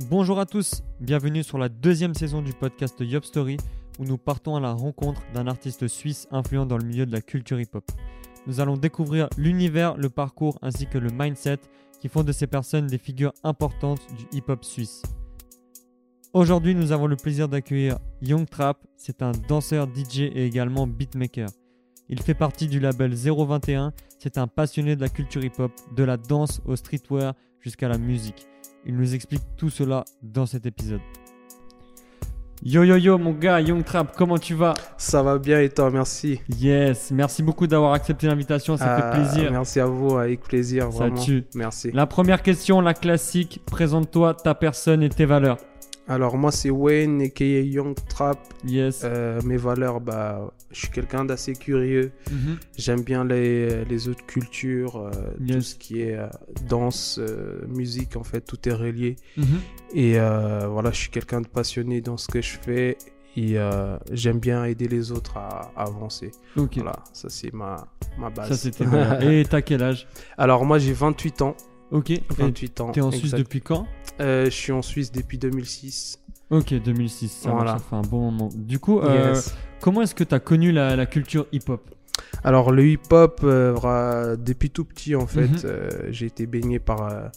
Bonjour à tous, bienvenue sur la deuxième saison du podcast Yop Story où nous partons à la rencontre d'un artiste suisse influent dans le milieu de la culture hip-hop. Nous allons découvrir l'univers, le parcours ainsi que le mindset qui font de ces personnes des figures importantes du hip-hop suisse. Aujourd'hui, nous avons le plaisir d'accueillir Young Trap, c'est un danseur, DJ et également beatmaker. Il fait partie du label 021, c'est un passionné de la culture hip-hop, de la danse au streetwear jusqu'à la musique. Il nous explique tout cela dans cet épisode. Yo yo yo mon gars, Young Trap, comment tu vas? Ça va bien et toi, merci. Yes, merci beaucoup d'avoir accepté l'invitation, ça Ah, fait plaisir. Merci à vous, avec plaisir, Ça vraiment. tue. Merci. La première question, la classique, présente-toi ta personne et tes valeurs. Alors moi c'est Wayne, aka Young Trap. Yes. Euh, mes valeurs, bah, je suis quelqu'un d'assez curieux. Mhm. J'aime bien les, les autres cultures, euh, tout ce qui est euh, danse, musique, en fait, tout est relié. Mhm. Et voilà, je suis quelqu'un de passionné dans ce que je fais. Et euh, j'aime bien aider les autres à, à avancer. Ok. Voilà, ça c'est ma, ma base. Ça c'était. Et t'as quel âge? Alors moi j'ai 28 ans. Ok. Et 28 ans. T'es en Suisse depuis quand? Euh, je suis en Suisse depuis 2006. Ok, 2006, ça, Voilà. marche, ça fait un bon moment. Du coup, euh, comment est-ce que t'as connu la, la culture hip-hop? Alors le hip-hop, euh, depuis tout petit en fait, Mhm. j'ai été baigné par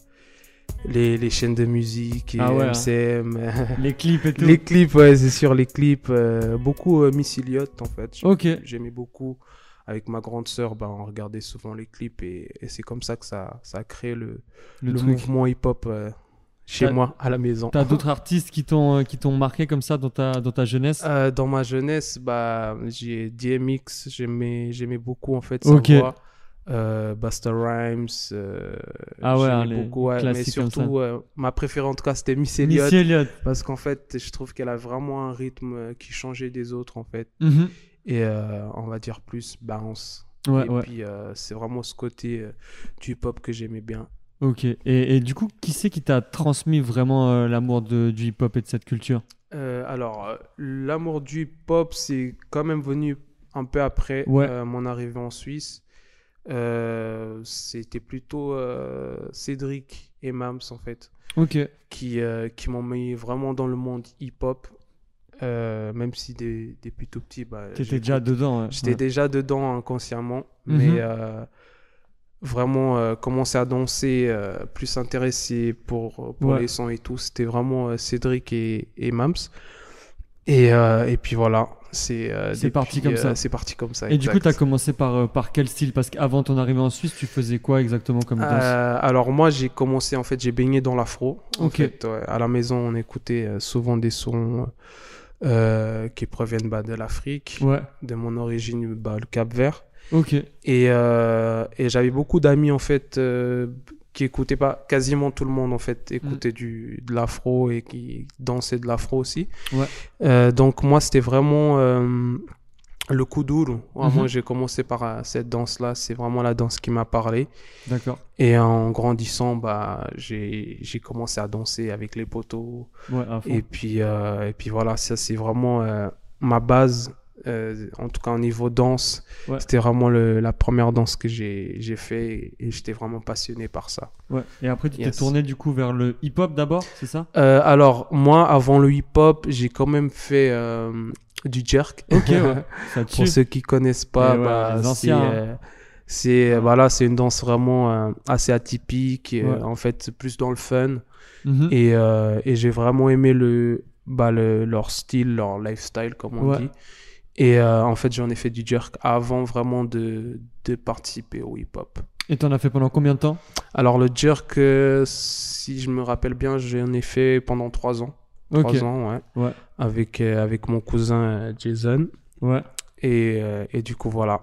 les, les chaînes de musique, et Ah ouais, hein. MCM, Les clips et tout les clips, ouais, c'est sûr, les clips. beaucoup Miss Elliott en fait. Ok. J'aimais beaucoup. Avec ma grande sœur, bah, on regardait souvent les clips et, et c'est comme ça que ça, ça a créé le, Le, mouvement hip-hop euh, chez moi, à la maison. T'as d'autres artistes qui t'ont euh, qui t'ont marqué comme ça dans ta dans ta jeunesse? Euh, dans ma jeunesse, bah, j'ai DMX, j'aimais, j'aimais beaucoup en fait sa Ok. voix. Euh, Busta Rhymes, euh, Ah ouais, les beaucoup, ouais, mais surtout euh, ma préférée en tout cas c'était Miss Elliott parce qu'en fait je trouve qu'elle a vraiment un rythme qui changeait des autres en fait Mhm. Et euh, on va dire plus bounce. Ouais, et ouais. puis euh, c'est vraiment ce côté euh, du hip-hop que j'aimais bien. Ok. Et, et du coup, qui c'est qui t'a transmis vraiment l'amour du hip-hop et de cette culture? Alors, l'amour du hip-hop, c'est quand même venu un peu après Ouais. mon arrivée en Suisse. Euh, C'était plutôt euh, Cédric et Mams, en fait, Ok. qui, euh, qui m'ont mis vraiment dans le monde hip-hop. Euh, même si des- depuis tout petit, bah, j'écoute- déjà dedans. ouais. J'étais Ouais. déjà dedans inconsciemment, Mhm. mais euh, vraiment euh, commencer à danser, plus intéressé pour, pour Ouais. les sons et tout, c'était vraiment Cédric et, et Mams. Et, et puis voilà, c'est parti comme ça. C'est parti comme ça. Et du coup, exact. t'as commencé par, par quel style? Parce qu'avant ton arrivée en Suisse, tu faisais quoi exactement comme danse? Alors moi j'ai commencé en fait j'ai baigné dans l'afro. En Ok. fait, ouais. à la maison on écoutait souvent des sons euh, qui proviennent bah, de l'Afrique, Ouais. de mon origine bah, le Cap Vert. Ok. Et, euh, et j'avais beaucoup d'amis en fait euh, qui écoutaient pas, quasiment tout le monde en fait écoutait du, de l'afro et qui dansait de l'afro aussi. Ouais. Donc moi c'était vraiment le kuduro. Vraiment Mhm. j'ai commencé par euh, cette danse là, c'est vraiment la danse qui m'a parlé. D'accord. Et en grandissant, bah, j'ai commencé à danser avec les poteaux. Ouais. Et puis, euh, et puis voilà, ça c'est vraiment euh, ma base. en tout cas, au niveau danse, Ouais. c'était vraiment le- la première danse que j'ai fait et, j'étais vraiment passionné par ça. Ouais. Et après, tu t'es tourné du coup vers le hip-hop d'abord, c'est ça? Alors, moi, avant le hip-hop, j'ai quand même fait du jerk. Ok, ouais. Ça tue. Pour ceux qui connaissent pas, Eh ouais, bah, c'est, hein. euh, euh, voilà, c'est une danse vraiment euh, assez atypique. et, euh, en fait, plus dans le fun. Mhm. Et, euh, et j'ai vraiment aimé le, bah, le, leur style, leur lifestyle, comme on dit. Et en fait, j'en ai fait du jerk avant vraiment de, de participer au hip-hop. Et t'en as fait pendant combien de temps? Alors, le jerk, si je me rappelle bien, j'en ai fait pendant trois ans. Ans, ouais. Ouais. Avec, euh, avec mon cousin euh, Jason. Ouais. Et, euh, et du coup, voilà.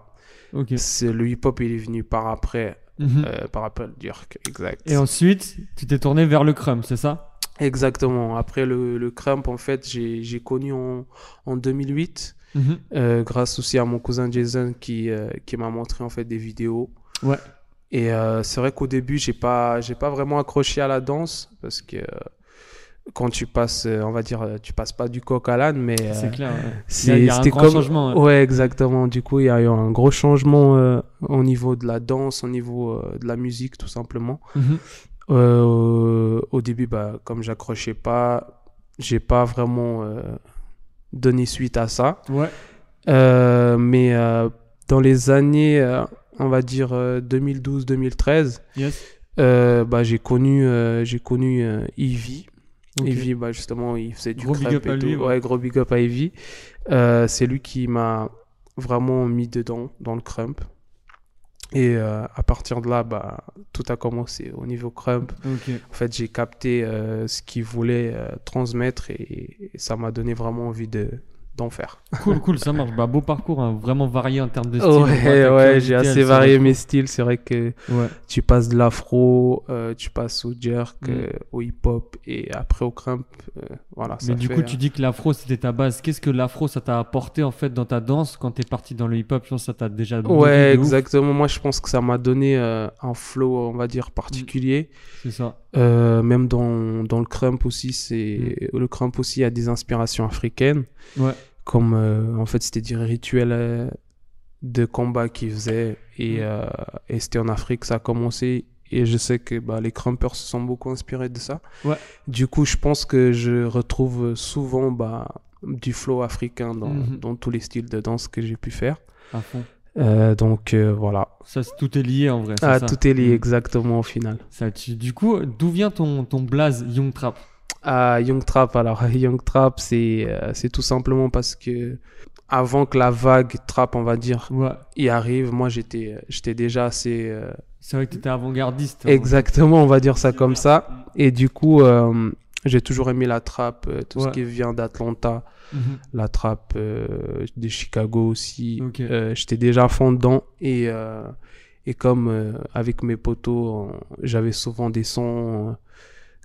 Ok. C'est, le hip-hop, il est venu par après, Mhm. euh, par après le jerk, exact. Et ensuite, tu t'es tourné vers le crumb, c'est ça? Exactement. Après le, le crump, en fait, j'ai, j'ai connu en, en 2008. Mhm. Euh, grâce aussi à mon cousin Jason qui, euh, qui m'a montré en fait des vidéos. Ouais. Et c'est vrai qu'au début, j'ai pas, j'ai pas vraiment accroché à la danse parce que quand tu passes, euh, on va dire, euh, tu passes pas du coq à l'âne, mais euh, C'est clair. ouais. a un c'était comme- changement, ouais. Ouais, exactement. Du coup, il y a eu un gros changement euh, au niveau de la danse, au niveau euh, de la musique, tout simplement. Mhm. Euh, au début, bah, comme j'accrochais pas, j'ai pas vraiment euh, donné suite à ça. Ouais. Euh, mais euh, dans les années, euh, on va dire euh, 2012-2013, Yes. euh, bah, j'ai connu, euh, j'ai connu euh, Ivy. Ivy, bah, justement, il faisait du Gros big up à et lui, tout. ouais. Ouais, gros big up à Ivy. Euh, c'est lui qui m'a vraiment mis dedans, dans le crump. Et euh, à partir de là, bah, tout a commencé au niveau crump. En fait, j'ai capté euh, ce qu'il voulait transmettre et, et ça m'a donné vraiment envie de d'en faire. Cool, cool, ça marche. Bah, beau parcours, hein, vraiment varié en termes de style. Ouais, ouais, j'ai assez se varié mes styles. C'est vrai que Ouais. tu passes de l'afro, euh, tu passes au jerk, Mm. euh, au hip-hop et après au crump. euh, voilà, Mais ça du fait, coup, euh, tu dis que l'afro c'était ta base. Qu'est-ce que l'afro ça t'a apporté en fait dans ta danse quand t'es parti dans le hip-hop? Je pense que ça t'a déjà. nourri Ouais, exactement. Moi, je pense que ça m'a donné euh, un flow, on va dire, particulier. C'est ça. Euh, même dans, dans le crump aussi, c'est le crump aussi a des inspirations africaines. Ouais. Comme euh, en fait, c'était des rituels euh, de combat qu'ils faisaient et, Mm. euh, et c'était en Afrique que ça a commencé. Et je sais que bah, les crumpers se sont beaucoup inspirés de ça. Ouais. Du coup, je pense que je retrouve souvent bah, du flow africain dans, Mhm. dans tous les styles de danse que j'ai pu faire. À fond. Euh, donc euh, voilà. Ça, tout est lié en vrai. Ah, ça tout est lié Mm. exactement au final. Ça, tu- Du coup, d'où vient ton, ton blaze Young Trap? Ah, Young Trap, alors Young Trap, c'est euh, c'est tout simplement parce que avant que la vague trap, on va dire, Ouais. y arrive, moi j'étais j'étais déjà assez C'est vrai que t'étais avant-gardiste. hein. exactement, on va dire ça comme ça. Et du coup, j'ai toujours aimé la trap, euh, tout Ouais. ce qui vient d'Atlanta, Mhm. la trap euh, de Chicago aussi. Euh, j'étais déjà à fond dedans et et comme avec mes potos, j'avais souvent des sons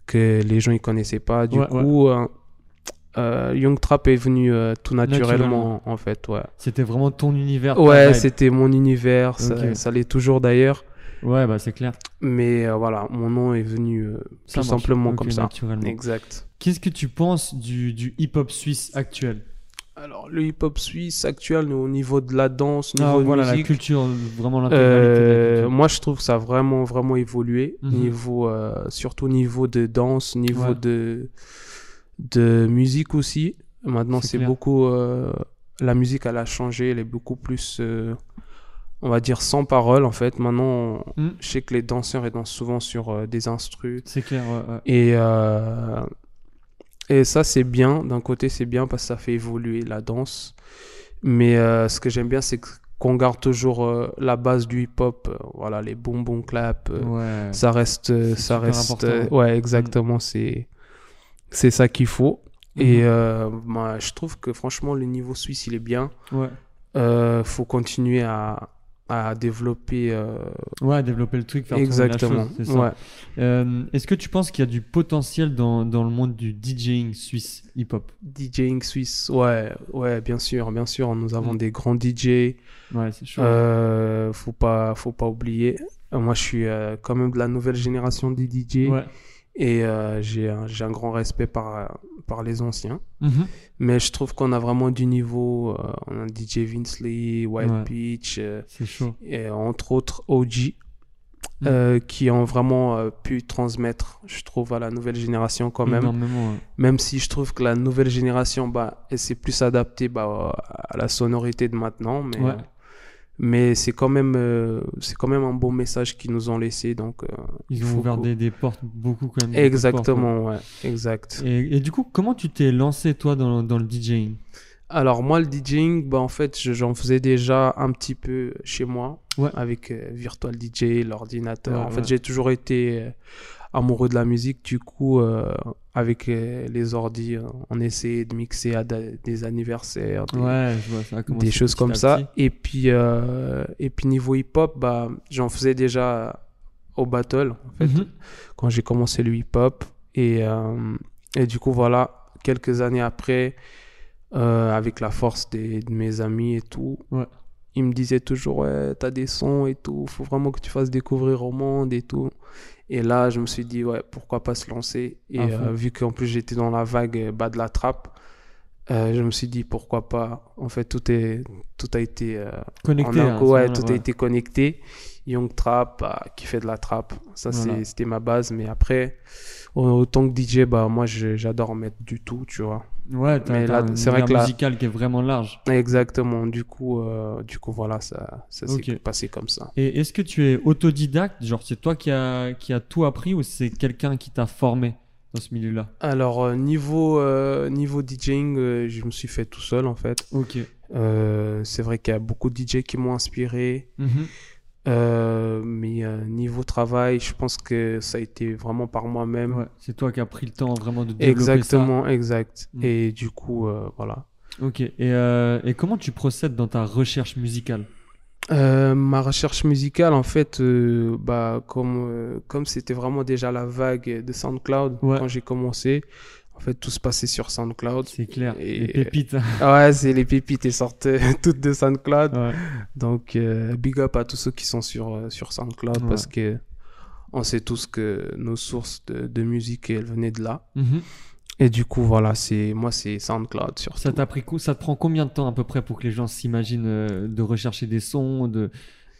que les gens ils connaissaient pas. Du Ouais, coup, Young Trap est venu tout naturellement, Naturellement. en fait. Ouais, C'était vraiment ton univers. ouais c'était mon univers, ça l'est toujours d'ailleurs. Ouais, bah c'est clair. Mais euh, voilà, mon nom est venu euh, tout marche. simplement comme ça. naturellement. Exact. Qu'est-ce que tu penses du, du hip-hop suisse actuel? Alors, le hip-hop suisse actuel, au niveau de la danse, au Ah, niveau de Voilà, la musique, culture, vraiment l'intégralité Euh, moi, je trouve que ça a vraiment, vraiment évolué. Mhm. Niveau, euh, surtout niveau de danse, niveau Ouais. de, de musique aussi. Maintenant, C'est beaucoup. la musique, elle a changé. Elle est beaucoup plus, on va dire, sans parole, en fait. Maintenant, on- je sais que les danseurs, ils dansent souvent sur euh, des instrus. C'est clair, ouais, ouais. Et, euh, et ça, c'est bien. D'un côté, c'est bien parce que ça fait évoluer la danse. Mais euh, ce que j'aime bien, c'est qu'on garde toujours la base du hip-hop. voilà, les boom clap. Ouais. Ça reste, ça reste. ouais. exactement. C'est, c'est ça qu'il faut. Et Mhm. euh, moi, je trouve que franchement, le niveau suisse, il est bien. Ouais. Faut continuer à, à développer. euh, Ouais, développer le truc, faire exactement. chose. Ouais. Euh, Est-ce que tu penses qu'il y a du potentiel dans, dans le monde du DJing suisse hip-hop? DJing suisse, ouais, ouais, bien sûr, bien sûr. Nous avons Mm. des grands DJ. Ouais, c'est chaud. Euh, faut pas, faut pas oublier. Moi, je suis quand même de la nouvelle génération des DJ ouais. et j'ai un, un grand respect par, par les anciens. Mhm. Mais je trouve qu'on a vraiment du niveau. euh, on a DJ Vince Lee, Wild Ouais. Peach, euh, et entre autres OG. Euh, qui ont vraiment euh, pu transmettre, je trouve, à la nouvelle génération quand même. Ouais. Même si je trouve que la nouvelle génération, bah, elle s'est plus adaptée bah, à la sonorité de maintenant, mais, Ouais. Mais c'est quand même, euh, c'est quand même un bon message qu'ils nous ont laissé, donc. euh, Ils il ont faut ouvert des, des portes, beaucoup quand même. beaucoup de portes, Exactement, ouais, exact. Et, et du coup, comment tu t'es lancé toi dans, dans le DJing? Alors moi, le DJing, bah, en fait, je- j'en faisais déjà un petit peu chez moi, Ouais. avec euh, Virtual DJ, l'ordinateur. Ouais, en fait, j'ai toujours été euh, amoureux de la musique. Du coup, euh, avec euh, les ordis, euh, on essayait de mixer à des anniversaires, des, Ouais, je vois, ça a commencé des choses comme ça. Et puis, euh, et puis niveau hip-hop, bah, j'en faisais déjà au battle, en fait, Mhm. quand j'ai commencé le hip-hop. Et, euh, et du coup, voilà, quelques années après, euh, avec la force des- de mes amis et tout, Ouais. ils me disaient toujours, ouais, t'as des sons et tout, faut vraiment que tu fasses découvrir au monde et tout. Et là, je me suis dit, ouais, pourquoi pas se lancer. Et fond. euh, vu qu'en plus j'étais dans la vague euh, bas de la trappe, euh, je me suis dit pourquoi pas. En fait, tout, est, tout a été euh, Connecté. en hein, ouais, tout a été connecté. Young Trap, bah, qui fait de la trap, ça Voilà. c'était ma base. Mais après, au- autant que DJ, bah, moi j'adore mettre du tout, tu vois. Ouais, t'as Mais t'as là, un c'est vrai que là- musical qui est vraiment large. Exactement. Du coup, euh, du coup voilà, ça, ça s'est passé comme ça. Et est-ce que tu es autodidacte? Genre, c'est toi qui as qui a tout appris ou c'est quelqu'un qui t'a formé dans ce milieu-là? Alors, euh, niveau, euh, niveau DJing, euh, je me suis fait tout seul en fait. Ok. C'est vrai qu'il y a beaucoup de DJ qui m'ont inspiré. Mhm. Euh, mais euh, niveau travail, je pense que ça a été vraiment par moi-même. Ouais, c'est toi qui as pris le temps vraiment de développer Exactement, exact. Mm. Et du coup, euh, voilà. ça. Ok. Et, euh, et comment tu procèdes dans ta recherche musicale? Euh, ma recherche musicale, en fait, bah, comme comme c'était vraiment déjà la vague de SoundCloud Ouais. quand j'ai commencé, en fait, tout se passait sur SoundCloud. C'est clair. Et- Les pépites. Ouais, c'est les pépites elles sortent toutes de SoundCloud. ouais. Donc, euh, big up à tous ceux qui sont sur, sur SoundCloud Ouais. parce que on sait tous que nos sources de, de musique, elles venaient de là. Mhm. Et du coup, voilà, c'est moi, c'est SoundCloud surtout. Ça t'a pris ça te prend combien de temps à peu près pour que les gens s'imaginent euh, de rechercher des sons, de,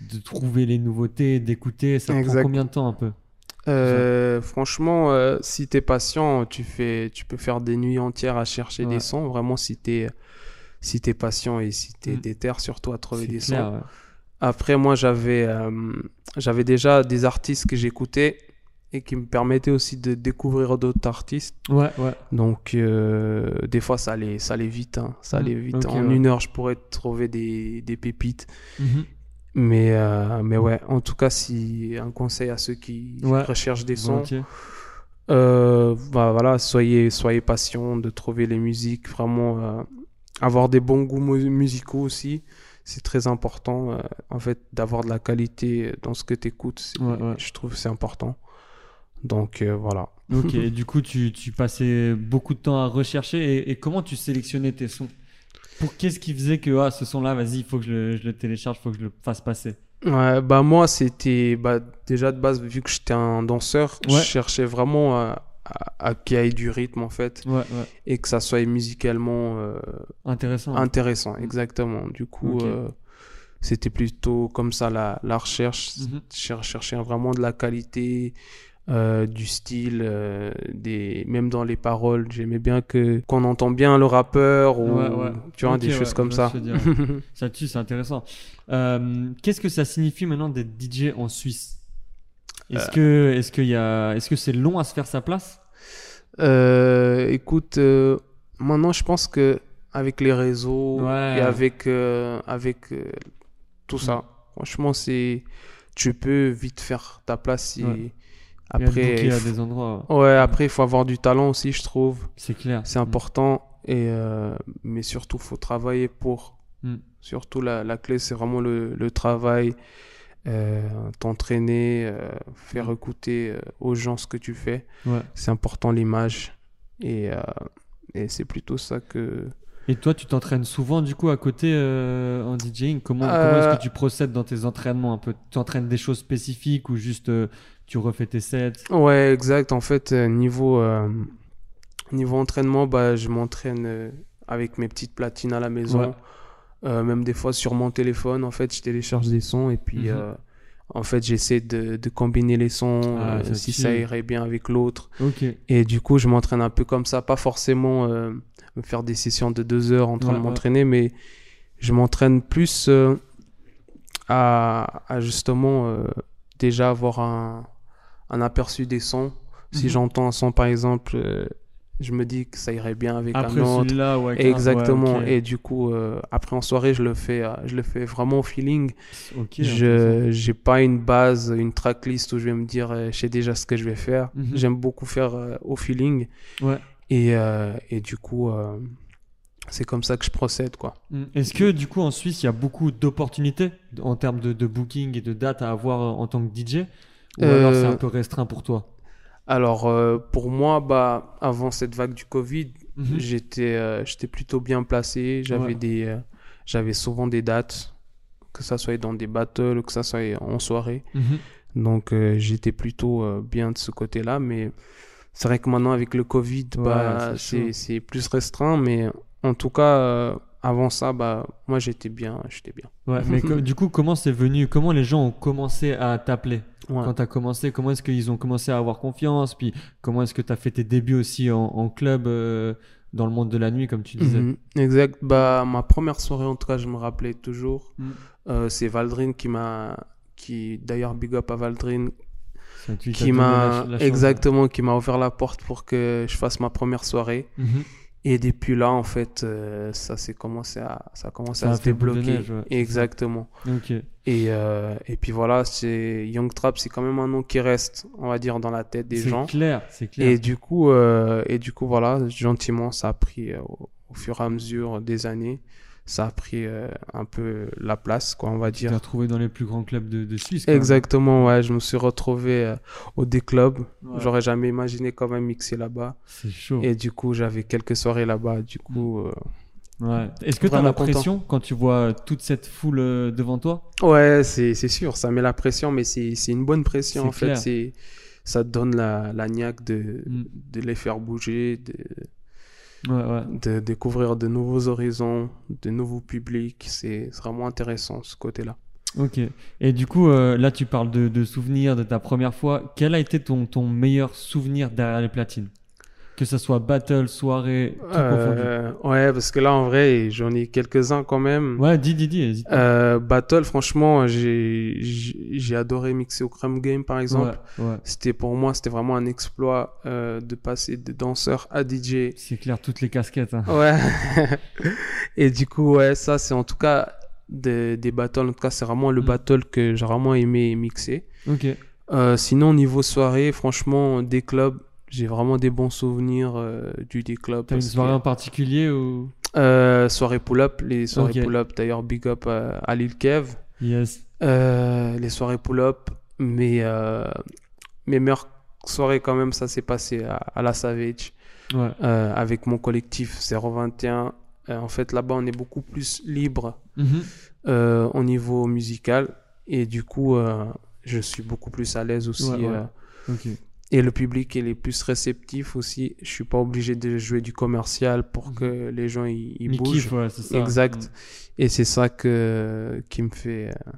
de trouver les nouveautés, d'écouter? Ça te prend combien de temps un peu? Euh, franchement, euh, si t'es patient, tu fais, tu peux faire des nuits entières à chercher Ouais. des sons. Vraiment, si t'es, si patient et si t'es Mm. déter surtout à trouver des clair, sons. ouais. Après, moi, j'avais, euh, j'avais déjà des artistes que j'écoutais et qui me permettaient aussi de découvrir d'autres artistes. Ouais, ouais. Donc, euh, des fois, ça allait, ça allait vite. hein. Ça Mm. allait vite. En ouais. une heure, je pourrais trouver des, des pépites. Mhm. Mais, euh, mais ouais, en tout cas, si un conseil à ceux qui Ouais. recherchent des sons, euh, bah, voilà, soyez, soyez patient de trouver les musiques, vraiment euh, avoir des bons goûts mu- musicaux aussi. C'est très important, euh, en fait, d'avoir de la qualité dans ce que tu écoutes. Ouais, ouais. Je trouve c'est important. Donc euh, voilà. Ok, et du coup, tu, tu passais beaucoup de temps à rechercher. Et, et comment tu sélectionnais tes sons? Pour qu'est-ce qui faisait que ah, ce son-là, vas-y, il faut que je le, je le télécharge, il faut que je le fasse passer? Ouais, bah moi, c'était bah, déjà de base, vu que j'étais un danseur, je cherchais vraiment à, à, y ait du rythme, en fait, Ouais, ouais. et que ça soit musicalement euh, Intéressant. intéressant, exactement. Du coup, euh, c'était plutôt comme ça la, la recherche, Mhm. Cher- chercher vraiment de la qualité, euh, du style, des... même dans les paroles. J'aimais bien que qu'on entend bien le rappeur ou Ouais, tu vois des choses comme ça. Ça tue, c'est intéressant. Qu'est-ce que ça signifie maintenant d'être DJ en Suisse? Est-ce Euh. que est-ce qu'il y a est-ce que c'est long à se faire sa place? Euh, écoute, euh, maintenant je pense que avec les réseaux Ouais. et avec avec tout Mm. ça, franchement c'est tu peux vite faire ta place si Ouais. Il y a il à faut- des endroits. ouais après il faut avoir du talent aussi je trouve C'est clair. c'est important et euh, mais surtout faut travailler pour Mm. surtout la, la clé c'est vraiment le, le travail euh, t'entraîner euh, faire écouter euh, aux gens ce que tu fais. Ouais. c'est important l'image. Et, et c'est plutôt ça que Et toi, tu t'entraînes souvent du coup à côté en DJing? Comment, comment est-ce que tu procèdes dans tes entraînements? Un peu Tu entraînes des choses spécifiques ou juste tu refais tes sets? Ouais exact. En fait niveau niveau entraînement bah je m'entraîne avec mes petites platines à la maison. Ouais. Euh, même des fois sur mon téléphone en fait je télécharge des sons et puis Mhm. euh, en fait j'essaie de, de combiner les sons Ah, euh, ça si ça irait bien avec l'autre et du coup je m'entraîne un peu comme ça pas forcément me faire des sessions de deux heures en train Ouais, de ouais. m'entraîner mais je m'entraîne plus à, à justement déjà avoir un, un aperçu des sons si Mhm. j'entends un son par exemple je me dis que ça irait bien avec Après un autre celui-là, ouais. Exactement. ouais, ok. Et du coup, euh, après en soirée, je le fais, euh, je le fais vraiment au feeling. Ok, intéressant. je j'ai pas une base, une tracklist où je vais me dire, euh, je sais déjà ce que je vais faire. Mhm. J'aime beaucoup faire euh, au feeling. Ouais. Et, euh, et du coup, c'est comme ça que je procède, quoi. Mm. Est-ce que du coup en Suisse il y a beaucoup d'opportunités en termes de, de booking et de dates à avoir en tant que DJ Ou alors c'est un peu restreint pour toi? Alors, euh, pour moi, bah, avant cette vague du Covid, Mhm. j'étais euh, j'étais plutôt bien placé. J'avais Ouais. des, euh, j'avais souvent des dates, que ça soit dans des battles, que ça soit en soirée. Mhm. Donc j'étais plutôt bien de ce côté-là, mais c'est vrai que maintenant avec le Covid, Ouais, bah, c'est plus restreint, mais En tout cas, avant ça, bah, moi j'étais bien, j'étais bien. Ouais, mais du coup, comment c'est venu Comment les gens ont commencé à t'appeler Ouais. quand tu as commencé Comment est-ce qu'ils ont commencé à avoir confiance Puis comment est-ce que tu as fait tes débuts aussi en, en club euh, dans le monde de la nuit, comme tu disais? Mhm. Exact. Bah, ma première soirée, en tout cas, je me rappelais toujours. Mhm. Euh, c'est Valdrine qui m'a, qui, d'ailleurs, big up à t'as qui m'a, exactement, qui m'a ouvert la porte pour que je fasse ma première soirée. Mhm. Et depuis là, en fait, euh, ça s'est commencé à, ça a commencé Ça à se débloquer. neige, ouais, c'est ça. Exactement. Ok. Et, euh, et puis voilà, c'est Young Trap, c'est quand même un nom qui reste, on va dire, dans la tête des C'est gens. clair, c'est clair. Et du coup, euh, et du coup, voilà, gentiment, ça a pris au, au fur et à mesure des années, ça a pris euh, un peu la place, quoi, on va Tu t'es dire. retrouvé dans les plus grands clubs de, de Suisse. Exactement, ouais, je me suis retrouvé euh, au D-Club. Ouais. J'aurais jamais imaginé quand même mixer là-bas. C'est chaud. Et du coup, j'avais quelques soirées là-bas. Du coup, euh, Ouais. Est-ce que tu as la content. pression quand tu vois toute cette foule euh, devant toi? Ouais, c'est c'est sûr, ça met la pression, mais c'est c'est une bonne pression en fait. clair. C'est ça te donne la, la niaque de, Mm. de les faire bouger, de, Ouais, ouais. de découvrir de nouveaux horizons, de nouveaux publics. C'est c'est vraiment intéressant ce côté-là. Ok. Et du coup, euh, là, tu parles de, de souvenirs de ta première fois. Quel a été ton, ton meilleur souvenir derrière les platines? Que ce soit battle, soirée, tout confondu. Euh, ouais, parce que là en vrai, j'en ai quelques-uns quand même. Ouais, dis, dis, dis. Euh, Battle, franchement, j'ai adoré mixer au Crumb Game par exemple. Ouais, ouais. C'était pour moi, c'était vraiment un exploit euh, de passer de danseur à DJ. C'est clair, toutes les casquettes. hein. Ouais. Et du coup, ouais, ça c'est en tout cas des, des battles. En tout cas, c'est vraiment le Mm. battle que j'ai vraiment aimé mixer. Ok. Sinon, niveau soirée, franchement, des clubs, j'ai vraiment des bons souvenirs euh, du des clubs. T'as une soirée que- en particulier ou? Euh, soirée pull-up, les soirées pull-up, d'ailleurs, big up à, à Lil Kev. Yes. Euh, les soirées pull-up, mais mes meilleures soirées quand même, ça s'est passé à, à la Savage Ouais. avec mon collectif 021. Euh, en fait, là-bas, on est beaucoup plus libre Mhm. au niveau musical et du coup, je suis beaucoup plus à l'aise aussi. Ouais, ouais. Ok. Et le public il est plus réceptif aussi. Je suis pas obligé de jouer du commercial pour Mhm. que les gens ils, bougent. kiffent, ouais, ça. Exact. Et c'est ça que qui me fait euh.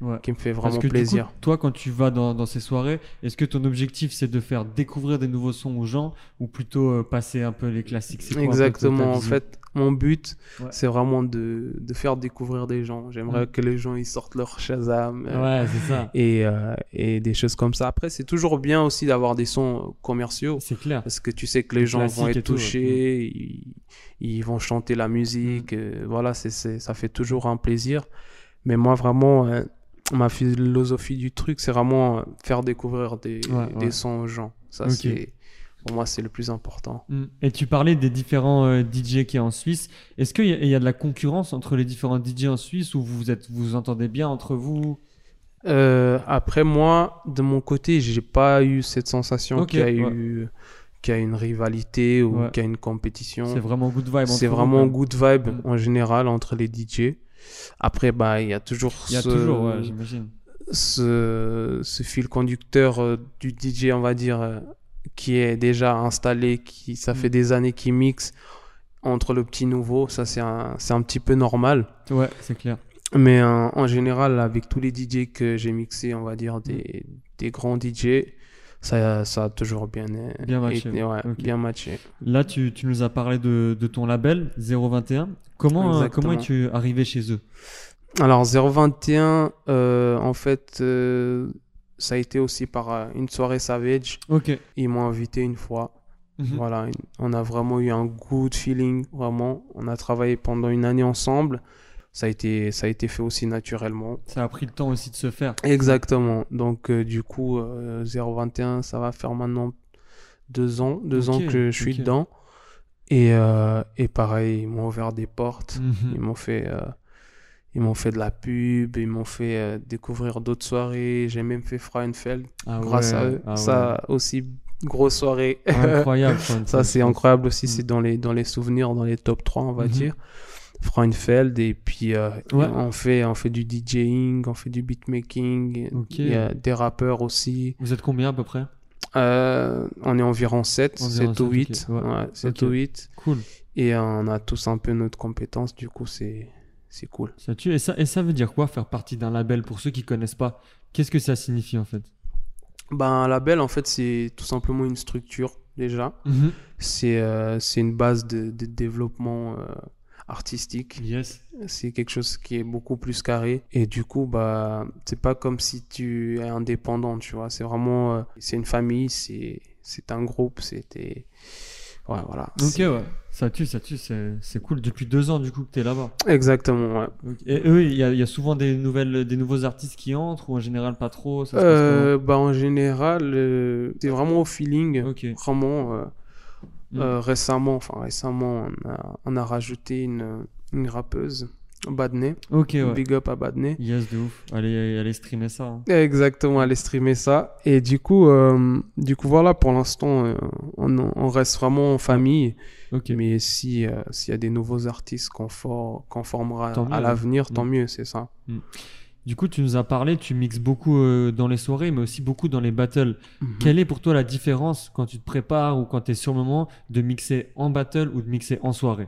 Ouais. qui me fait Parce vraiment que du coup, plaisir. toi, quand tu vas dans, dans ces soirées, est-ce que ton objectif c'est de faire découvrir des nouveaux sons aux gens ou plutôt euh, passer un peu les classiques? Quoi Exactement. En fait, mon but, Ouais. c'est vraiment de, de faire découvrir des gens. J'aimerais Mm. que les gens ils sortent leur Shazam euh, Ouais, c'est ça. et, euh, et des choses comme ça. Après, c'est toujours bien aussi d'avoir des sons commerciaux C'est clair. parce que tu sais que les gens vont être tout, ouais. touchés, ils, ils vont chanter la musique. Mm. euh, voilà, c'est, ça fait toujours un plaisir. Mais moi, vraiment, euh, ma philosophie du truc, c'est vraiment euh, faire découvrir des, Ouais, des ouais. sons aux gens. Ça, c'est, pour moi, c'est le plus important. Mm. Et tu parlais des différents euh, DJ qui y a en Suisse. Est-ce qu'il y, a- il y a de la concurrence entre les différents DJ en Suisse ou vous êtes vous, entendez bien entre vous? Euh, après moi, de mon côté, j'ai pas eu cette sensation qu'il y a ouais. eu qu'il y a une rivalité ou Ouais. qu'il y a une compétition. C'est vraiment good vibe. C'est vraiment good vibe Mm. en général entre les DJ. Après, bah, il y a toujours y a ce, toujours, ouais, ce, ce fil conducteur euh, du DJ, on va dire, euh, qui est déjà installé, qui ça Mm. fait des années qu'il mixe entre le petit nouveau. Ça, c'est un, c'est un petit peu normal. Ouais, c'est clair. Mais euh, en général, avec tous les DJ que j'ai mixés, on va dire des, des grands DJ, ça, ça a toujours bien, Bien matché, ouais, bien matché. Là, tu, tu nous as parlé de, de ton label 021. Comment, euh, Exactement. comment es-tu arrivé chez eux? Alors 021, euh, en fait, euh, ça a été aussi par euh, une soirée Savage. Ok. Ils m'ont invité une fois. Mhm. Voilà, on a vraiment eu un good feeling, vraiment. On a travaillé pendant une année ensemble. Ça a été, ça a été fait aussi naturellement. Ça a pris le temps aussi de se faire. Exactement. Donc, euh, du coup, euh, 021, ça va faire maintenant deux ans, deux ans que je suis dedans. Et, euh, et pareil, ils m'ont ouvert des portes. Mhm. Ils m'ont fait, euh, ils m'ont fait de la pub, ils m'ont fait euh, découvrir d'autres soirées. J'ai même fait Frauenfeld Ah grâce à eux. ah Ça aussi, grosse soirée. Incroyable. Ça, c'est incroyable aussi. Mm. C'est dans les, dans les souvenirs, dans les top 3, on va Mhm. dire. Frauenfeld, et puis euh, Ouais. on, fait, on fait du DJing, on fait du beatmaking. Il y a des rappeurs aussi. Vous êtes combien à peu près? Euh, on est environ 7, Environ 7 ou sept, 8. ok, ouais. Ouais, 7 Ok. ou 8. Cool. Et on a tous un peu notre compétence, du coup, c'est c'est cool. Ça tue. Et ça, et ça veut dire quoi faire partie d'un label pour ceux qui connaissent pas? Qu'est-ce que ça signifie en fait? Ben, un label, en fait, c'est tout simplement une structure, déjà. C'est euh, c'est une base de, de développement euh, artistique. Yes. C'est quelque chose qui est beaucoup plus carré. Et du coup, bah, c'est pas comme si tu es indépendant, tu vois. C'est vraiment, euh, c'est une famille, c'est c'est un groupe, c'était. Ouais, voilà. Ok, ouais. Ça tue, ça tue. C'est c'est cool. Depuis deux ans, du coup, que t'es là-bas. Exactement, ouais. Et eux, il y, a- il y a souvent des nouvelles, des nouveaux artistes qui entrent ou en général pas trop. Ça se passe Euh, bah, en général, euh, c'est vraiment au feeling. Vraiment, euh, Mm. euh, récemment, enfin récemment, on a, on a rajouté une, une rappeuse, Badney. Ok, ouais. Big up à Badney. Yes, de ouf. Allez, allez streamer ça. hein. Exactement, aller streamer ça. Et du coup, euh, du coup voilà, pour l'instant, euh, on, on reste vraiment en famille. Ok. Mais si euh, s'il y a des nouveaux artistes qu'on for- formera Tant à l'avenir, ouais. tant Mm. mieux, c'est ça. Du coup, tu nous as parlé, tu mixes beaucoup euh, dans les soirées, mais aussi beaucoup dans les battles. Mhm. Quelle est pour toi la différence quand tu te prépares ou quand tu es sur le moment de mixer en battle ou de mixer en soirée?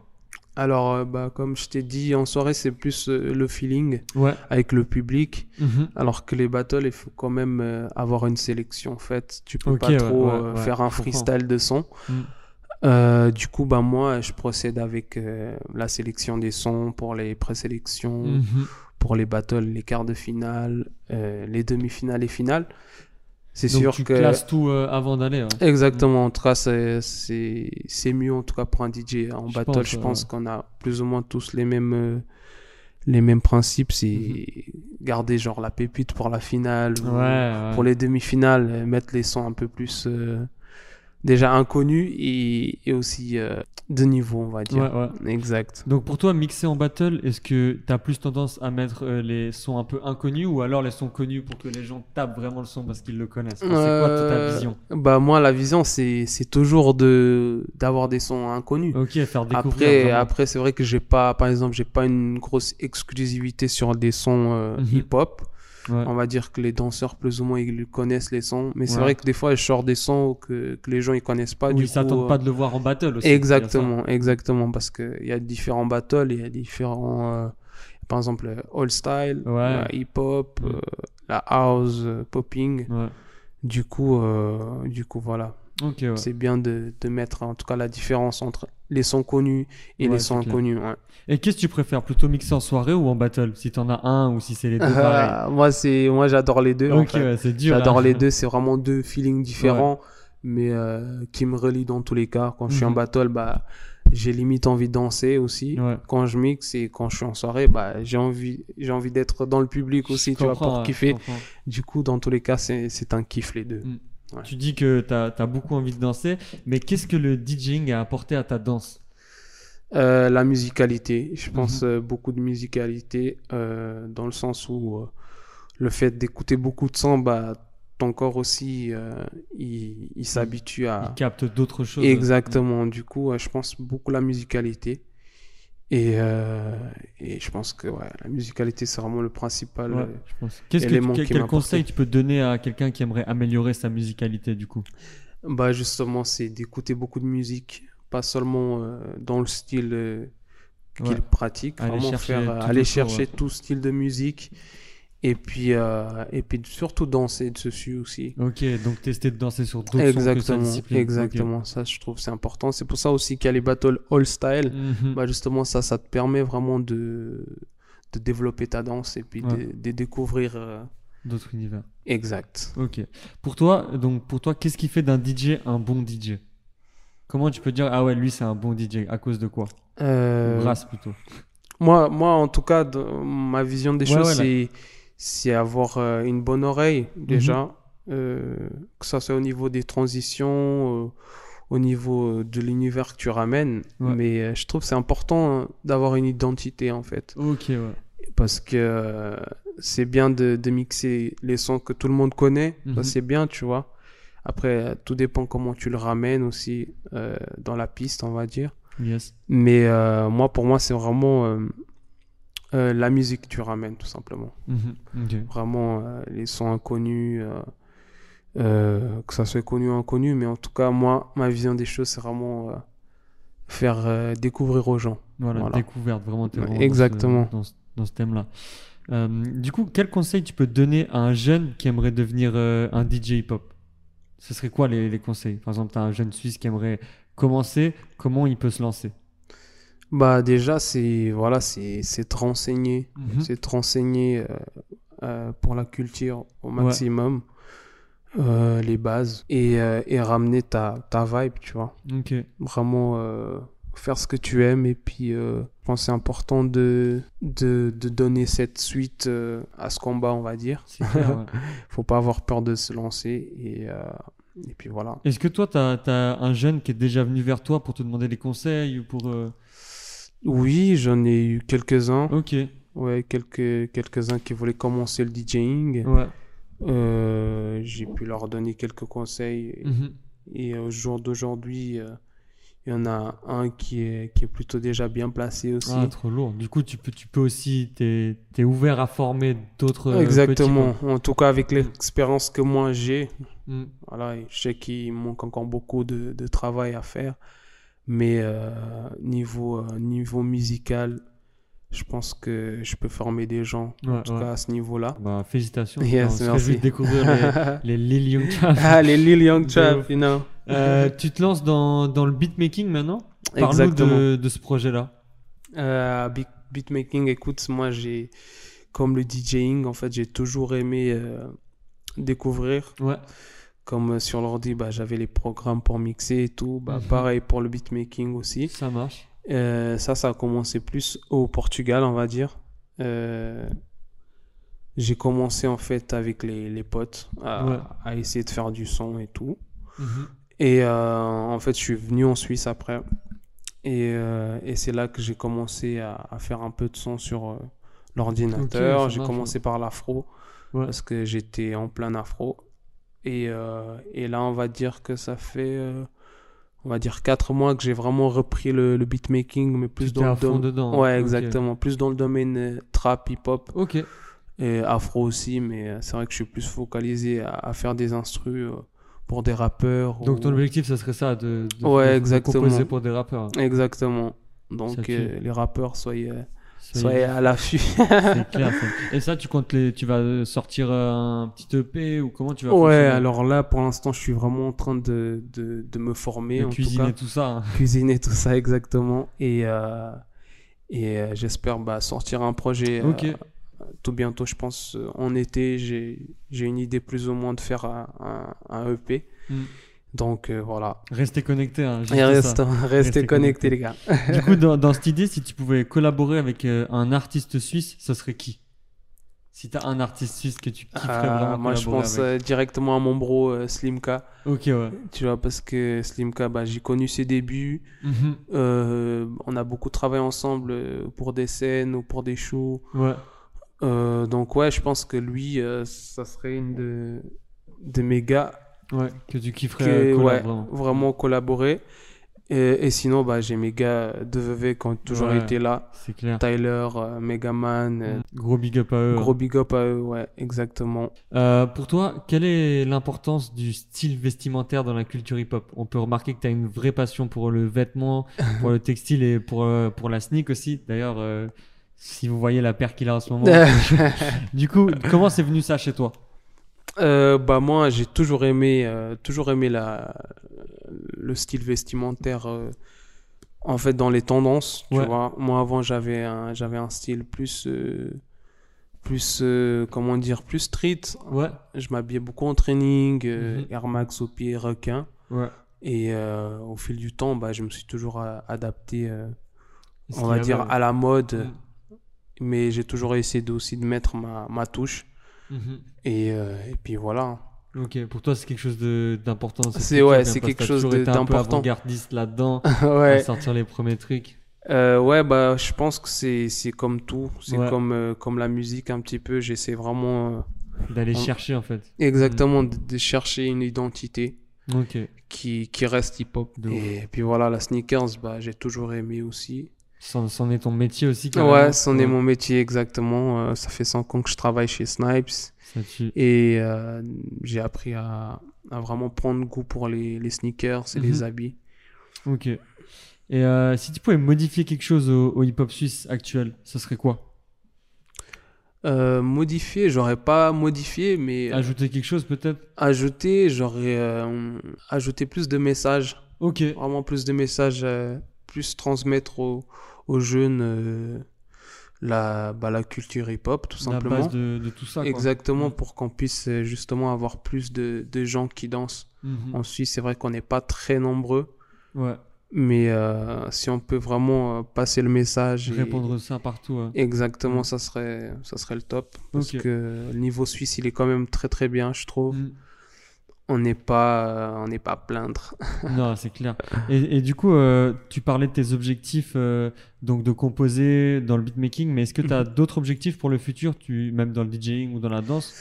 Alors, euh, bah, comme je t'ai dit, en soirée, c'est plus euh, le feeling Ouais. avec le public. Mhm. Alors que les battles, il faut quand même euh, avoir une sélection faite. Tu peux pas ouais, trop ouais, faire un freestyle de son. Mm. Euh, du coup, bah, moi, je procède avec la sélection des sons pour les présélections, Mhm. Pour les battles, les quarts de finale, euh, les demi-finales et finales. C'est sûr tu que... classes tout euh, avant d'aller. ouais. Exactement, en tout cas, c'est- mieux en tout cas pour un DJ. En Je battle, pense, je ouais. pense qu'on a plus ou moins tous les mêmes, euh, les mêmes principes. C'est Mhm. garder genre la pépite pour la finale. ou Ouais, ouais. Pour les demi-finales, euh, mettre les sons un peu plus euh, déjà inconnus et, et aussi euh, de niveau, on va dire. Ouais, ouais. Exact. Donc pour toi, mixer en battle, est-ce que tu as plus tendance à mettre euh, les sons un peu inconnus ou alors les sons connus pour que les gens tapent vraiment le son parce qu'ils le connaissent? Enfin, C'est quoi ta Euh, vision? Bah moi, la vision, c'est toujours de d'avoir des sons inconnus. Ok, faire découvrir. Après, vraiment. après c'est vrai que j'ai pas, par exemple, j'ai pas une grosse exclusivité sur des sons euh, Mhm. hip-hop. Ouais. On va dire que les danseurs, plus ou moins, ils connaissent les sons. Mais c'est vrai que des fois, je sors des sons que, que les gens ils connaissent pas. Ou du ils s'attendent euh, pas de le voir en battle aussi. Exactement, exactement. Parce qu'il y a différents battles, il y a différents. euh, par exemple, euh, All Style, Ouais. euh, hip-hop, Mm. euh, la house, popping. Du coup, du coup, voilà. C'est bien de, de mettre en tout cas la différence entre les sons connus et Ouais, les sons inconnus. ouais. Et qu'est-ce que tu préfères Plutôt mixer en soirée ou en battle Si t'en as un ou si c'est les deux Ah, moi, c'est, moi, j'adore les deux. en Ok, fait. dur. J'adore hein. les deux. C'est vraiment deux feelings différents, mais euh, qui me relient dans tous les cas. Quand je suis en Mhm. battle, bah, j'ai limite envie de danser aussi. Ouais. Quand je mixe et quand je suis en soirée, bah, j'ai envie, j'ai envie d'être dans le public aussi, Je tu vois, pour ouais, kiffer. Du coup, dans tous les cas, c'est, c'est un kiff les deux. Mm. Ouais. Tu dis que tu as, beaucoup envie de danser, mais qu'est-ce que le DJing a apporté à ta danse? Euh, la musicalité, je pense Mhm. euh, beaucoup de musicalité euh, dans le sens où euh, le fait d'écouter beaucoup de sons, bah, ton corps aussi, il, il s'habitue à... Il capte d'autres choses. Exactement, du coup, je pense beaucoup la musicalité. Et, euh, et je pense que ouais, la musicalité, c'est vraiment le principal. Ouais, euh, je pense. Qu'est-ce que, élément quel, qui quel m'a conseil tu peux donner à quelqu'un qui aimerait améliorer sa musicalité du coup? Bah justement, c'est d'écouter beaucoup de musique, pas seulement euh, dans le style euh, qu'il Ouais. pratique, Aller vraiment chercher faire, aller chercher tout style de musique et puis euh, et puis surtout danser dessus aussi. Ok, donc tester de danser sur d'autres sons que Exactement, exactement. Ça, je trouve c'est important. C'est pour ça aussi qu'il y a les battles all style. Mhm. Bah justement, ça, ça te permet vraiment de de développer ta danse et puis Ouais. de, de découvrir. euh, D'autres univers. Exact. Ok. Pour toi, donc pour toi, qu'est-ce qui fait d'un DJ un bon DJ Comment tu peux dire ah ouais lui c'est un bon DJ à cause de quoi? Euh, Brasse plutôt. Moi, moi, en tout cas, ma vision des Ouais, choses, ouais, c'est, c'est avoir euh, une bonne oreille, déjà. euh, que ça soit au niveau des transitions, euh, au niveau de l'univers que tu ramènes. Ouais. Mais euh, je trouve que c'est important euh, d'avoir une identité, en fait. Ok ouais. Parce que euh, c'est bien de, de mixer les sons que tout le monde connaît. Mhm. Ça, c'est bien, tu vois. Après, tout dépend comment tu le ramènes aussi euh, dans la piste, on va dire. Yes. Mais moi, pour moi, c'est vraiment euh, la musique que tu ramènes, tout simplement. Mhm. Vraiment, euh, les sons inconnus, euh, que ça soit connu ou inconnu, mais en tout cas, moi, ma vision des choses, c'est vraiment faire découvrir aux gens. Voilà, Voilà. découverte, vraiment. dans ce- exactement. Dans ce, thème-là. Du coup, quel conseil tu peux donner à un jeune qui aimerait devenir un DJ hip-hop Ce serait quoi les, les conseils? Par exemple, tu as un jeune Suisse qui aimerait commencer, comment il peut se lancer? Bah, déjà, c'est voilà, c'est c'est te renseigner. Mhm. c'est te renseigner euh, euh, pour la culture au maximum, euh, les bases, et, et ramener ta, ta vibe, tu vois. Vraiment faire ce que tu aimes, et puis euh, je pense que c'est important de, de, de donner cette suite euh, à ce combat, on va dire. clair. ouais. Faut pas avoir peur de se lancer, et, euh, et puis voilà. Est-ce que toi, tu as, un jeune qui est déjà venu vers toi pour te demander des conseils ou pour... euh, Oui, j'en ai eu quelques-uns, Ok, ouais, quelques, quelques-uns qui voulaient commencer le DJing. ouais. Euh, j'ai pu leur donner quelques conseils. Mhm. Et au jour d'aujourd'hui, euh, il y en a un qui est, qui est plutôt déjà bien placé aussi. Ah, trop lourd. Du coup, tu peux, tu peux aussi... Tu es, ouvert à former d'autres... euh, Exactement. petits, En tout cas, avec l'expérience que moi j'ai. Mm. voilà, je sais qu'il manque encore beaucoup de, de travail à faire. Mais euh, niveau, euh, niveau musical, je pense que je peux former des gens, en tout ouais. cas à ce niveau-là. Bah, félicitations. Yes, On se merci. découvrir les, les Lil Young Trap. ah, les Lil Young Trap, you know. Euh, tu te lances dans, dans le beatmaking maintenant? Parle-nous de, de ce projet-là. Euh, beat- beatmaking, écoute, moi j'ai, comme le DJing, en fait, j'ai toujours aimé euh, découvrir. Ouais. Comme euh, sur l'ordi, bah, j'avais les programmes pour mixer et tout. Bah, Mhm. Pareil pour le beatmaking aussi. Ça marche. Euh, ça, ça a commencé plus au Portugal, on va dire. Euh, j'ai commencé en fait avec les, les potes à, Ouais. à essayer de faire du son et tout. Mhm. Et euh, en fait, je suis venu en Suisse après. Et, et c'est là que j'ai commencé à, à faire un peu de son sur l'ordinateur. J'ai commencé par l'afro Ouais. parce que j'étais en plein afro. Et, euh, et là, on va dire que ça fait, euh, on va dire, 4 mois que j'ai vraiment repris le, le beatmaking, mais plus dans le domaine. dedans. Ouais, exactement. Plus dans le domaine euh, trap, hip-hop Ok. et afro aussi. Mais c'est vrai que je suis plus focalisé à, à faire des instrus euh, pour des rappeurs. Donc ton objectif, ça serait ça, de, de, Ouais, de- de composer pour des rappeurs. Exactement. Donc les rappeurs, soyez, soyez à l'affût. c'est clair. ça. Et ça, tu comptes les, tu vas sortir euh, un petit EP ou comment tu vas ouais, alors là, pour l'instant, je suis vraiment en train de, de, de me former, De en tout cuisiner cas. tout ça. hein. Cuisiner tout ça, exactement. Et, euh, et euh, j'espère bah, sortir un projet euh, tout bientôt, je pense. En été, j'ai j'ai une idée plus ou moins de faire un, un, un EP. Mm. Donc euh, voilà. Restez connectés. hein, Et ça. reste, restez, Restez connectés, les gars. Du coup, dans, dans cette idée, si tu pouvais collaborer avec euh, un artiste suisse, ce serait qui? Si t'as un artiste suisse que tu kifferais Ah, vraiment moi, je pense avec. euh, directement à mon bro euh, Slimka. Ok, ouais. Tu vois, parce que Slimka, bah, j'ai connu ses débuts. Mhm. Euh, on a beaucoup travaillé ensemble euh, pour des scènes ou pour des shows. Ouais. Euh, donc, ouais, je pense que lui, euh, ça serait une de, de mes gars Ouais, que tu kifferais euh, collab, ouais, vraiment. vraiment collaborer. Et, et sinon, bah, j'ai mes gars de VV qui ont toujours Ouais. été là. C'est clair. Tyler, euh, Megaman, euh, Gros big up à eux. gros big up à eux, ouais, exactement. Euh, pour toi, quelle est l'importance du style vestimentaire dans la culture hip-hop? On peut remarquer que tu as une vraie passion pour le vêtement, pour le textile et pour, euh, pour la sneak aussi. D'ailleurs, si vous voyez la paire qu'il a en ce moment. du coup, comment c'est venu ça chez toi? Euh, bah moi j'ai toujours aimé euh, toujours aimé la le style vestimentaire euh, en fait dans les tendances tu vois. Moi avant j'avais un j'avais un style plus plus comment dire plus street. Ouais, je m'habillais beaucoup en training euh, Mhm. Air Max au pied requin. Ouais. et au fil du temps bah je me suis toujours adapté on va dire à la mode. Mm. mais j'ai toujours essayé aussi de mettre ma, ma touche Mhm. et, euh, et puis voilà Ok, pour toi c'est quelque chose d'important. C'est- ouais, c'est quelque chose d'important. avant-gardiste là-dedans, ouais sortir les premiers trucs. Euh, ouais, bah, je pense que c'est, c'est comme tout. C'est Ouais. comme, euh, comme la musique un petit peu. J'essaie vraiment euh, D'aller On- chercher en fait. exactement de, de chercher une identité Ok. qui, qui reste hip-hop. Et puis voilà, la sneakers, bah, j'ai toujours aimé aussi. C'en est ton métier aussi Ouais, carrément. c'en est mon métier exactement. Euh, ça fait 5 ans que je travaille chez Snipes et euh, j'ai appris à, à vraiment prendre goût pour les, les sneakers et Mhm. les habits. Ok. Et euh, si tu pouvais modifier quelque chose au, au hip-hop suisse actuel, ce serait quoi? Modifier, j'aurais pas modifié, mais Ajouter quelque chose peut-être? ajouter, j'aurais ajouté plus de messages. Ok. Vraiment plus de messages, plus transmettre aux, aux jeunes euh, la, bah, la culture hip-hop, tout La simplement. base de, de tout ça. quoi. Exactement, pour qu'on puisse euh, justement avoir plus de, de gens qui dansent. Mhm. En Suisse, c'est vrai qu'on n'est pas très nombreux, Ouais. mais euh, si on peut vraiment passer le message et- Répondre ça partout. exactement, Mm. ça serait, ça serait le top. Parce que le niveau suisse, il est quand même très très bien, je trouve. Mm. On n'est pas, euh, on n'est pas à plaindre. Non, c'est clair. Et, et du coup, euh, tu parlais de tes objectifs euh, donc de composer dans le beatmaking, mais est-ce que tu as d'autres objectifs pour le futur, tu, même dans le DJing ou dans la danse?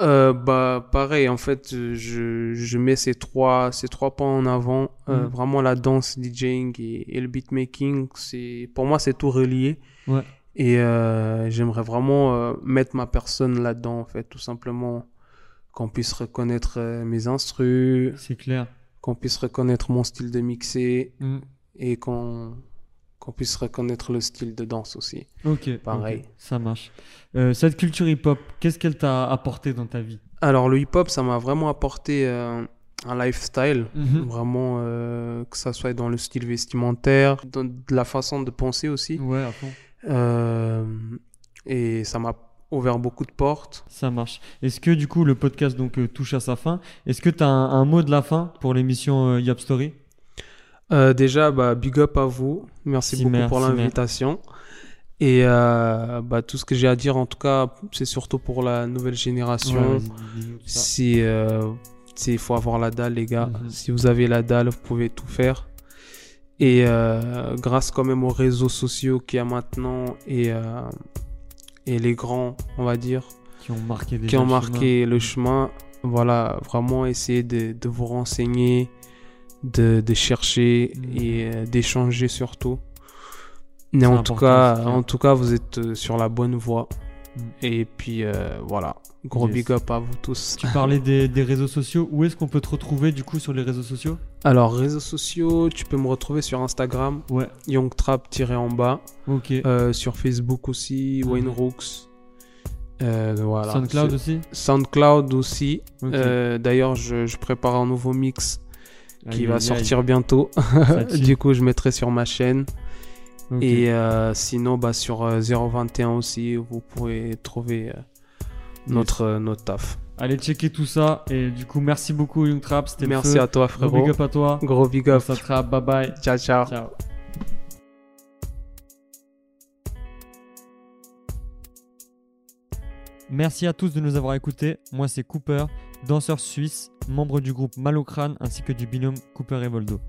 Euh, bah pareil en fait je, je mets ces trois ces trois points en avant Mhm. vraiment la danse DJing et, et le beatmaking c'est pour moi c'est tout relié Ouais. et j'aimerais vraiment mettre ma personne là-dedans en fait tout simplement qu'on puisse reconnaître euh, mes instrus C'est clair. qu'on puisse reconnaître mon style de mixer Mm. et qu'on qu'on puisse reconnaître le style de danse aussi Ok. Pareil. ça marche. Euh, cette culture hip-hop, qu'est-ce qu'elle t'a apporté dans ta vie? Alors le hip-hop ça m'a vraiment apporté euh, un lifestyle Mhm. Vraiment, euh, que ça soit dans le style vestimentaire, dans de la façon de penser aussi. Ouais, à fond. Et ça m'a ouvert beaucoup de portes. Ça marche. Est-ce que du coup le podcast donc euh, touche à sa fin? Est-ce que tu as un, un mot de la fin pour l'émission euh, Yop Story? Euh, déjà, bah, big up à vous. Merci Si, beaucoup pour l'invitation. Et euh, bah, tout ce que j'ai à dire, en tout cas, c'est surtout pour la nouvelle génération. Ouais, si il faut avoir la dalle, les gars. Mhm. Si vous avez la dalle, vous pouvez tout faire. Et grâce quand même aux réseaux sociaux qu'il y a maintenant et, et les grands, on va dire, Qui ont marqué qui ont le marqué le chemin, voilà, vraiment essayer de, de vous renseigner, de, de chercher Mhm. et euh, d'échanger surtout. Mais en tout, cas, en tout cas, vous êtes euh, sur la bonne voie. Mhm. Et puis euh, voilà, gros Yes. big up à vous tous. Tu parlais des, des réseaux sociaux. Où est-ce qu'on peut te retrouver du coup sur les réseaux sociaux? Alors, réseaux sociaux, tu peux me retrouver sur Instagram, Ouais. youngtrap-en bas, Ok. euh, sur Facebook aussi, Mhm. Wayne Rooks. Euh, voilà. SoundCloud aussi SoundCloud aussi. Euh, D'ailleurs, je, je prépare un nouveau mix qui Aïe, va aïe, aïe. sortir bientôt. Du coup, je mettrai sur ma chaîne. Et euh, sinon, bah, sur euh, 021 aussi, vous pouvez trouver notre, notre taf. Allez checker tout ça. Et du coup, merci beaucoup Young Trap. C'était Merci à toi, Gros frérot. big up à toi. Gros big up. s'attrape. Bye bye. Ciao, ciao. Ciao. Merci à tous de nous avoir écoutés. Moi, c'est Cooper, danseur suisse, membre du groupe Malocrane ainsi que du binôme Cooper et Voldo.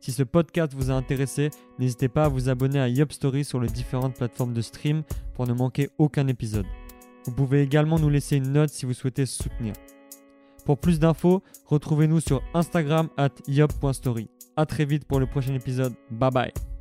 Si ce podcast vous a intéressé, n'hésitez pas à vous abonner à Yop Story sur les différentes plateformes de stream pour ne manquer aucun épisode. Vous pouvez également nous laisser une note si vous souhaitez soutenir. Pour plus d'infos, retrouvez-nous sur Instagram at yop.story. A très vite pour le prochain épisode. Bye bye.